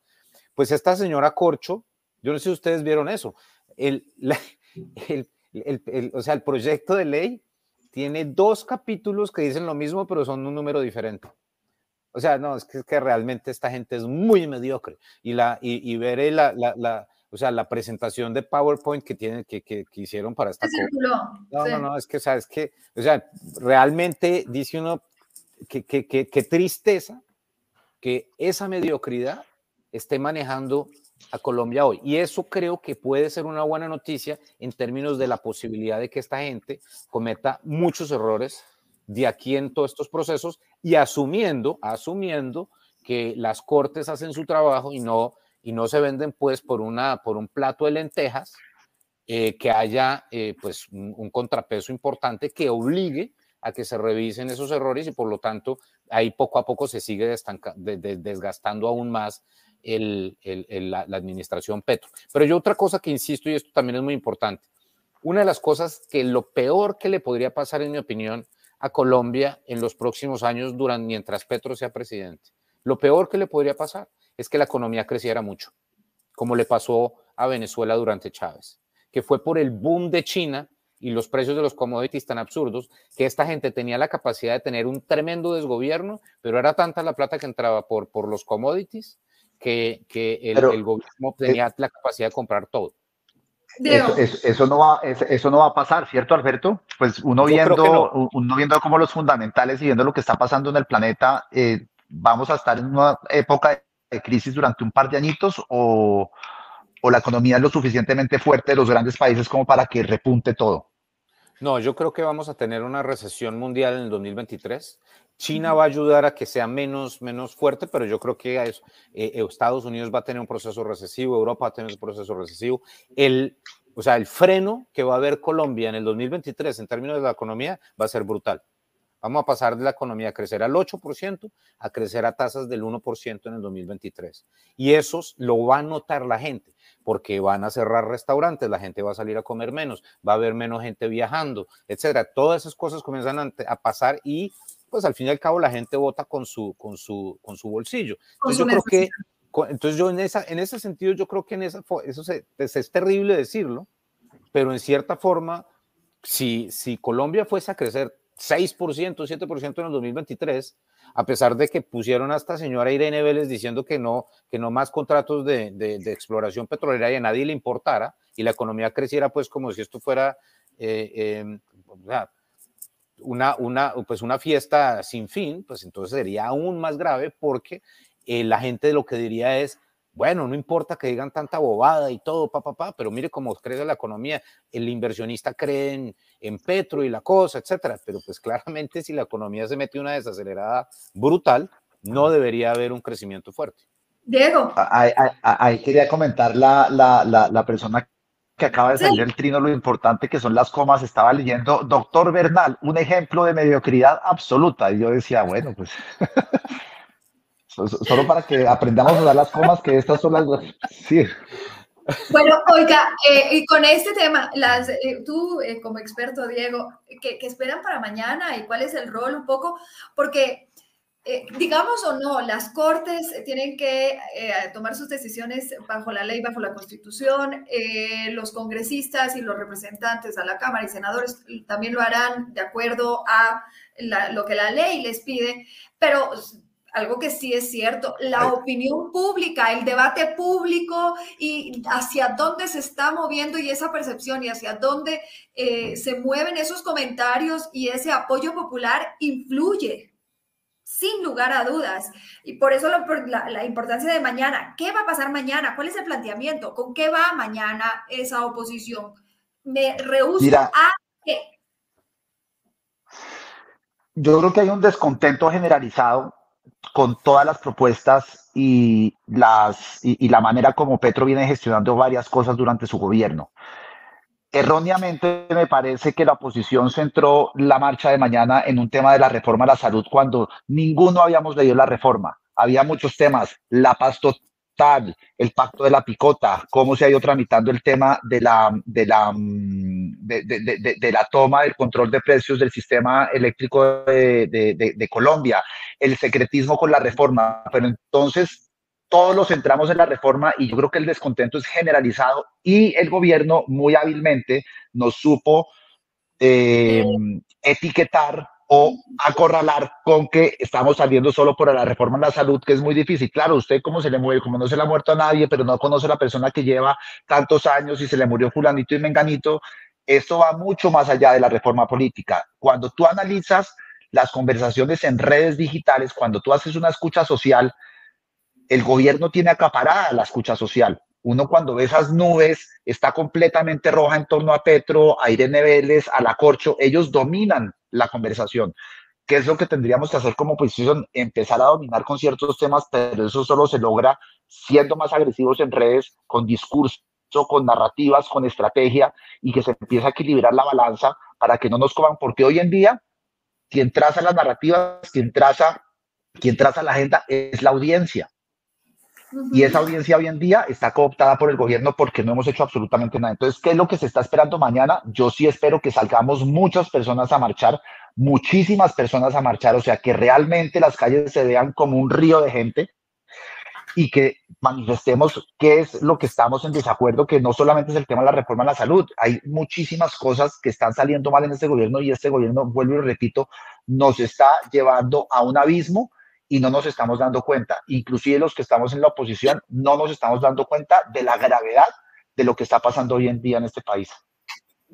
pues esta señora Corcho, yo no sé si ustedes vieron eso, el, el, o sea, el proyecto de ley tiene dos capítulos que dicen lo mismo, pero son un número diferente. O sea, no, es que, que realmente esta gente es muy mediocre. Y, la, y, y veré la, la, la, o sea, la presentación de PowerPoint que, tienen, que, que, que hicieron para esta. No, no, no, es que, ¿sabes que O sea, realmente dice uno que, que, que tristeza que esa mediocridad esté manejando a Colombia hoy. Y eso creo que puede ser una buena noticia en términos de la posibilidad de que esta gente cometa muchos errores de aquí en todos estos procesos y asumiendo, asumiendo que las cortes hacen su trabajo y no, y no se venden pues por, una, por un plato de lentejas, eh, que haya eh, pues un, contrapeso importante que obligue a que se revisen esos errores y por lo tanto ahí poco a poco se sigue desgastando aún más la, administración Petro. Pero yo otra cosa que insisto, y esto también es muy importante, una de las cosas que lo peor que le podría pasar, en mi opinión, a Colombia en los próximos años, durante, mientras Petro sea presidente, lo peor que le podría pasar es que la economía creciera mucho, como le pasó a Venezuela durante Chávez, que fue por el boom de China y los precios de los commodities tan absurdos, que esta gente tenía la capacidad de tener un tremendo desgobierno, pero era tanta la plata que entraba por, por los commodities que, que el, el, gobierno tenía la capacidad de comprar todo. Eso, eso, no va, eso no va a pasar, ¿cierto, Alberto? Pues uno viendo, uno viendo como los fundamentales y viendo lo que está pasando en el planeta, eh, ¿vamos a estar en una época de crisis durante un par de añitos o, o la economía es lo suficientemente fuerte de los grandes países como para que repunte todo? No, yo creo que vamos a tener una recesión mundial en el 2023. China va a ayudar a que sea menos, menos fuerte, pero yo creo que eh, eh, Estados Unidos va a tener un proceso recesivo, Europa va a tener un proceso recesivo. El, o sea, el freno que va a haber Colombia en el 2023 en términos de la economía va a ser brutal. Vamos a pasar de la economía a crecer al 8% a crecer a tasas del 1% en el 2023. Y eso lo va a notar la gente, porque van a cerrar restaurantes, la gente va a salir a comer menos, va a haber menos gente viajando, etcétera. Todas esas cosas comienzan a, pasar y pues al fin y al cabo la gente vota con su, con su, con su bolsillo. Entonces yo creo que, entonces yo en, esa, en ese sentido yo creo que en esa, eso se, es terrible decirlo, pero en cierta forma, si, si Colombia fuese a crecer 6%, 7% en el 2023, a pesar de que pusieron a esta señora Irene Vélez diciendo que no, que no más contratos de, de, exploración petrolera y a nadie le importara y la economía creciera pues como si esto fuera eh, em, una, una, pues una fiesta sin fin, pues entonces sería aún más grave porque eh, la gente lo que diría es, bueno, no importa que digan tanta bobada y todo, papá, pa, pa, pero mire cómo crece la economía. El inversionista cree en, Petro y la cosa, etcétera. Pero pues claramente si la economía se mete una desacelerada brutal, no debería haber un crecimiento fuerte. Diego. Ahí, quería comentar la, la, la, persona que acaba de salir el trino, lo importante que son las comas. Estaba leyendo, doctor Bernal, un ejemplo de mediocridad absoluta. Y yo decía, bueno, pues Solo para que aprendamos a dar las comas, que estas son las... Sí. Bueno, oiga, eh, y con este tema, las, eh, tú eh, como experto, Diego, ¿qué, esperan para mañana y cuál es el rol un poco? Porque, digamos o no, las cortes tienen que tomar sus decisiones bajo la ley, bajo la constitución, los congresistas y los representantes a la Cámara y senadores también lo harán de acuerdo a lo que la ley les pide, pero algo que sí es cierto, la opinión pública, el debate público y hacia dónde se está moviendo y esa percepción y hacia dónde eh, se mueven esos comentarios y ese apoyo popular influye sin lugar a dudas. Y por eso la, importancia de mañana. ¿Qué va a pasar mañana? ¿Cuál es el planteamiento? ¿Con qué va mañana esa oposición? Me rehuso a qué. Yo creo que hay un descontento generalizado con todas las propuestas y, las, y la manera como Petro viene gestionando varias cosas durante su gobierno. Erróneamente me parece que la oposición centró la marcha de mañana en un tema de la reforma a la salud cuando ninguno habíamos leído la reforma. Había muchos temas, la paz total, el pacto de la picota, cómo se ha ido tramitando el tema de la, de la, mm, de, la toma del control de precios del sistema eléctrico de Colombia, el secretismo con la reforma. Pero entonces todos los centramos en la reforma y yo creo que el descontento es generalizado y el gobierno muy hábilmente nos supo eh, etiquetar o acorralar con que estamos saliendo solo por la reforma en la salud, que es muy difícil. Claro, usted como se le mueve, como no se le ha muerto a nadie, pero no conoce a la persona que lleva tantos años y se le murió fulanito y menganito, esto va mucho más allá de la reforma política. Cuando tú analizas las conversaciones en redes digitales, cuando tú haces una escucha social, el gobierno tiene acaparada la escucha social. Uno cuando ve esas nubes está completamente roja en torno a Petro, a Irene Vélez, a la Corcho, ellos dominan la conversación. ¿Qué es lo que tendríamos que hacer como oposición? Empezar a dominar con ciertos temas, pero eso solo se logra siendo más agresivos en redes, con discurso, con narrativas, con estrategia y que se empiece a equilibrar la balanza para que no nos coman, porque hoy en día quien traza las narrativas, quien traza, quien traza la agenda es la audiencia. Y esa audiencia hoy en día está cooptada por el gobierno porque no hemos hecho absolutamente nada. Entonces, ¿qué es lo que se está esperando mañana? Yo sí espero que salgamos muchas personas a marchar, muchísimas personas a marchar, o sea, que realmente las calles se vean como un río de gente y que manifestemos qué es lo que estamos en desacuerdo, que no solamente es el tema de la reforma a la salud, hay muchísimas cosas que están saliendo mal en este gobierno y este gobierno, vuelvo y repito, nos está llevando a un abismo y no nos estamos dando cuenta. Inclusive los que estamos en la oposición no nos estamos dando cuenta de la gravedad de lo que está pasando hoy en día en este país.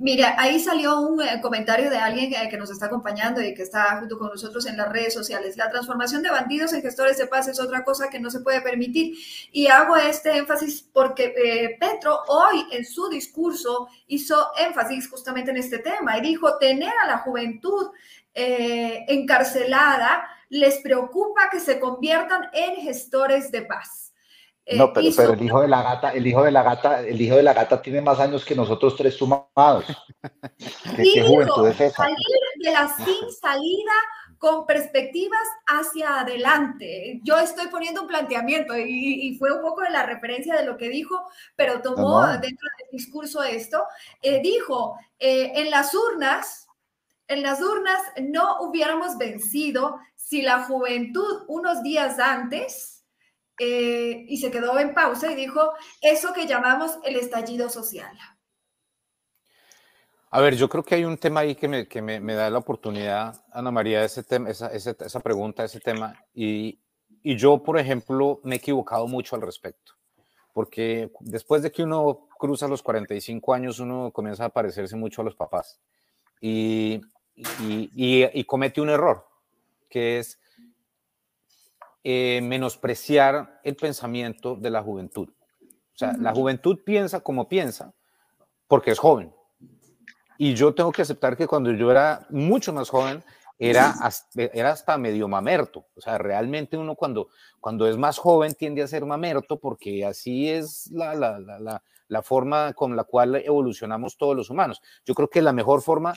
Mira, ahí salió un eh, comentario de alguien que, nos está acompañando y que está junto con nosotros en las redes sociales. La transformación de bandidos en gestores de paz es otra cosa que no se puede permitir. Y hago este énfasis porque eh, Petro hoy en su discurso hizo énfasis justamente en este tema y dijo tener a la juventud eh, encarcelada les preocupa que se conviertan en gestores de paz. Eh, no, pero, pero, el hijo de la gata, el hijo de la gata, el hijo de la gata tiene más años que nosotros tres sumados. ¿Qué, juventud es esa? Salir de la sin salida con perspectivas hacia adelante. Yo estoy poniendo un planteamiento y, fue un poco de la referencia de lo que dijo, pero tomó dentro del discurso esto. Eh, dijo, eh, en las urnas, en las urnas no hubiéramos vencido si la juventud unos días antes, eh, y se quedó en pausa y dijo, eso que llamamos el estallido social. A ver, yo creo que hay un tema ahí que me, que me, me da la oportunidad, Ana María, ese tema, esa, esa, pregunta, ese tema, y, y yo, por ejemplo, me he equivocado mucho al respecto, porque después de que uno cruza los 45 años, uno comienza a parecerse mucho a los papás. Y y, comete un error, que es eh, menospreciar el pensamiento de la juventud. O sea, la juventud piensa como piensa porque es joven. Y yo tengo que aceptar que cuando yo era mucho más joven, era hasta, era hasta medio mamerto. O sea, realmente uno cuando, cuando es más joven tiende a ser mamerto porque así es la, la, la, la forma con la cual evolucionamos todos los humanos. Yo creo que la mejor forma,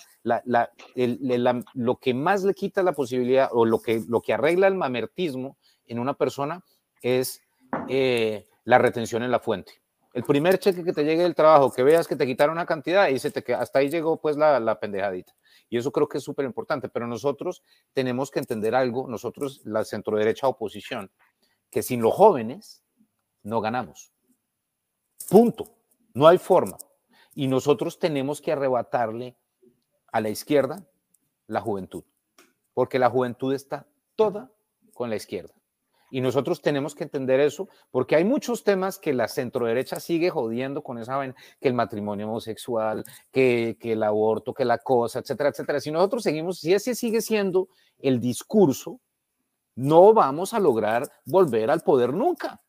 lo que más le quita la posibilidad o lo que, lo que arregla el mamertismo en una persona es eh, la retención en la fuente. El primer cheque que te llegue del trabajo, que veas que te quitaron una cantidad y se te, hasta ahí llegó pues la, la pendejadita. Y eso creo que es súper importante, pero nosotros tenemos que entender algo, nosotros, la centro derecha oposición, que sin los jóvenes no ganamos. Punto. No hay forma. Y nosotros tenemos que arrebatarle a la izquierda la juventud, porque la juventud está toda con la izquierda. Y nosotros tenemos que entender eso, porque hay muchos temas que la centroderecha sigue jodiendo con esa vaina, que el matrimonio homosexual, que, que el aborto, que la cosa, etcétera, etcétera. Si nosotros seguimos, si ese sigue siendo el discurso, no vamos a lograr volver al poder nunca.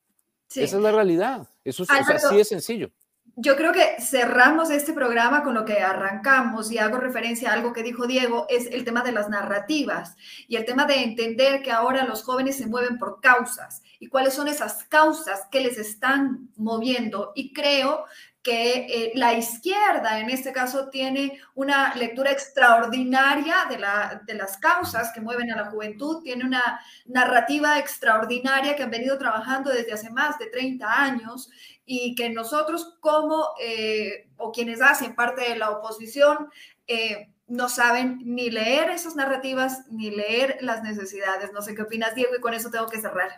Esa es la realidad. Eso es, así de sencillo. Yo creo que cerramos este programa con lo que arrancamos y hago referencia a algo que dijo Diego, es el tema de las narrativas y el tema de entender que ahora los jóvenes se mueven por causas y cuáles son esas causas que les están moviendo. Y creo que eh, la izquierda en este caso tiene una lectura extraordinaria de, la, de, las causas que mueven a la juventud, tiene una narrativa extraordinaria que han venido trabajando desde hace más de 30 años y que nosotros como, eh, o quienes hacen parte de la oposición, eh, no saben ni leer esas narrativas ni leer las necesidades. No sé qué opinas, Diego, y con eso tengo que cerrar.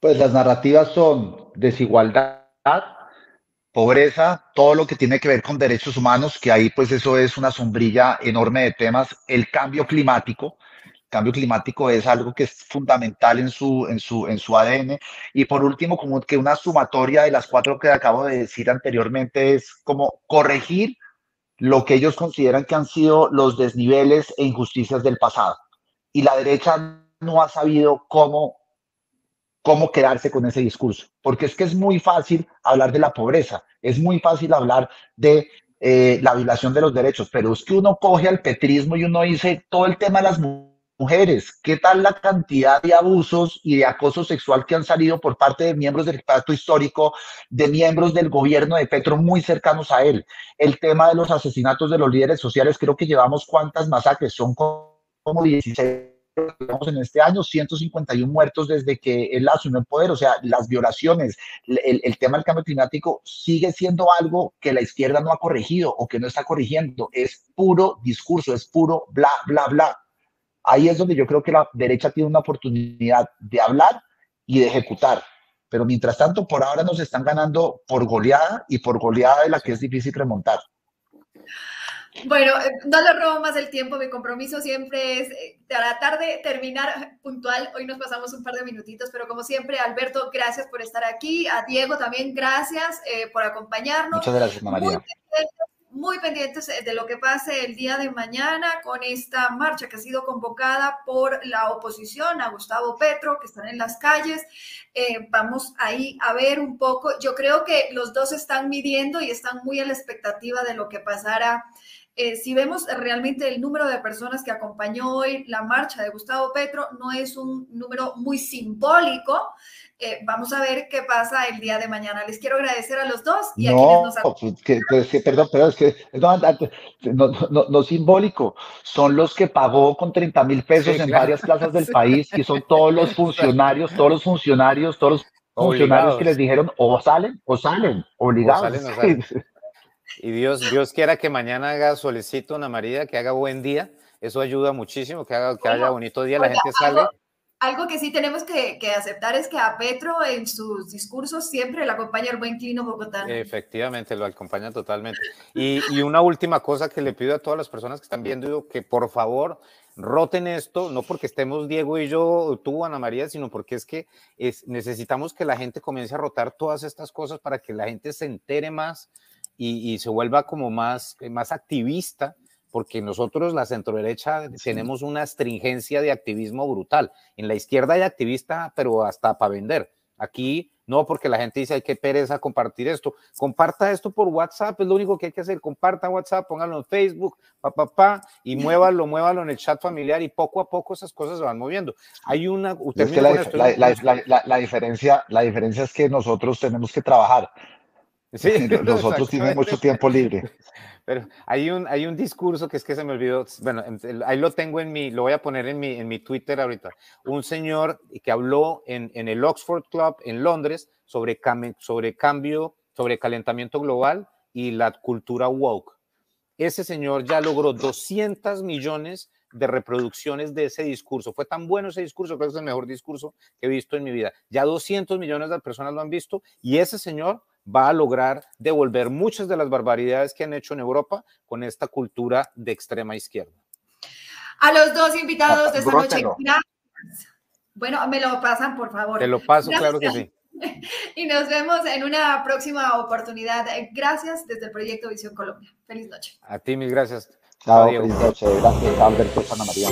Pues las narrativas son desigualdad, pobreza, todo lo que tiene que ver con derechos humanos, que ahí pues eso es una sombrilla enorme de temas, el cambio climático, cambio climático es algo que es fundamental en su, en su, en su ADN. Y por último, como que una sumatoria de las cuatro que acabo de decir anteriormente es como corregir lo que ellos consideran que han sido los desniveles e injusticias del pasado. Y la derecha no ha sabido cómo cómo quedarse con ese discurso, porque es que es muy fácil hablar de la pobreza, es muy fácil hablar de eh, la violación de los derechos, pero es que uno coge al petrismo y uno dice todo el tema de las mujeres, qué tal la cantidad de abusos y de acoso sexual que han salido por parte de miembros del pacto histórico, de miembros del gobierno de Petro muy cercanos a él, el tema de los asesinatos de los líderes sociales, creo que llevamos cuántas masacres, son como 16 tenemos en este año, 151 muertos desde que él asumió el poder, o sea, las violaciones, el, el, tema del cambio climático sigue siendo algo que la izquierda no ha corregido o que no está corrigiendo, es puro discurso, es puro bla, bla, bla. Ahí es donde yo creo que la derecha tiene una oportunidad de hablar y de ejecutar. Pero mientras tanto, por ahora nos están ganando por goleada y por goleada de la que es difícil remontar. Bueno, eh, no le robo más el tiempo, mi compromiso siempre es eh, tratar de terminar puntual. Hoy nos pasamos un par de minutitos, pero como siempre, Alberto, gracias por estar aquí. A Diego también, gracias eh, por acompañarnos. Muchas gracias, María. Muy pendientes, de lo que pase el día de mañana con esta marcha que ha sido convocada por la oposición a Gustavo Petro, que están en las calles. vamos ahí a ver un poco. Yo creo que los dos están midiendo y están muy a la expectativa de lo que pasara eh, si vemos realmente el número de personas que acompañó hoy la marcha de Gustavo Petro, no es un número muy simbólico. Eh, vamos a ver qué pasa el día de mañana. Les quiero agradecer a los dos y a quienes nos pues, que, pues, que, perdón, perdón, es que no, no, no, simbólico, son los que pagó con 30 mil pesos en varias plazas del país y son todos los funcionarios, todos los funcionarios, todos los funcionarios que les dijeron o salen o salen, obligados. O salen, o salen. Y Dios, Dios quiera que mañana haga solicito una María, que haga buen día. Eso ayuda muchísimo, que, haga, que haya bonito día, la gente sale. Algo, que sí tenemos que, aceptar es que a Petro en sus discursos siempre le acompaña el buen clino bogotano. Efectivamente, lo acompaña totalmente. Y, y, una última cosa que le pido a todas las personas que están viendo, que por favor roten esto, no porque estemos Diego y yo, tú, Ana María, sino porque es que es, necesitamos que la gente comience a rotar todas estas cosas para que la gente se entere más y, se vuelva como más, más activista, porque nosotros, la centroderecha, tenemos una astringencia de activismo brutal. En la izquierda hay activista, pero hasta para vender. Aquí no, porque la gente dice, hay que pereza compartir esto. Comparta esto por WhatsApp, es lo único que hay que hacer. Comparta WhatsApp, póngalo en Facebook, pa, pa, pa, y muévalo, muévalo en el chat familiar y poco a poco esas cosas se van moviendo. Hay una... Usted es que la, la, la, la, diferencia, la diferencia es que nosotros tenemos que trabajar. Sí, nosotros tienen mucho tiempo libre. Pero hay un, hay un discurso que es que se me olvidó, bueno, ahí lo tengo en mi, lo voy a poner en mi, en mi Twitter ahorita. Un señor que habló en, en el Oxford Club en Londres sobre, sobre cambio, sobre calentamiento global y la cultura woke. Ese señor ya logró 200 millones de reproducciones de ese discurso. Fue tan bueno ese discurso, creo que es el mejor discurso que he visto en mi vida. Ya 200 millones de personas lo han visto y ese señor va a lograr devolver muchas de las barbaridades que han hecho en Europa con esta cultura de extrema izquierda. A los dos invitados de esta noche, Bueno, me lo pasan, por favor. Te lo paso, claro que sí. Y nos vemos en una próxima oportunidad. Gracias desde el Proyecto Visión Colombia. Feliz noche. A ti, mil gracias. Chao, feliz noche. Gracias, Alberto Sana María.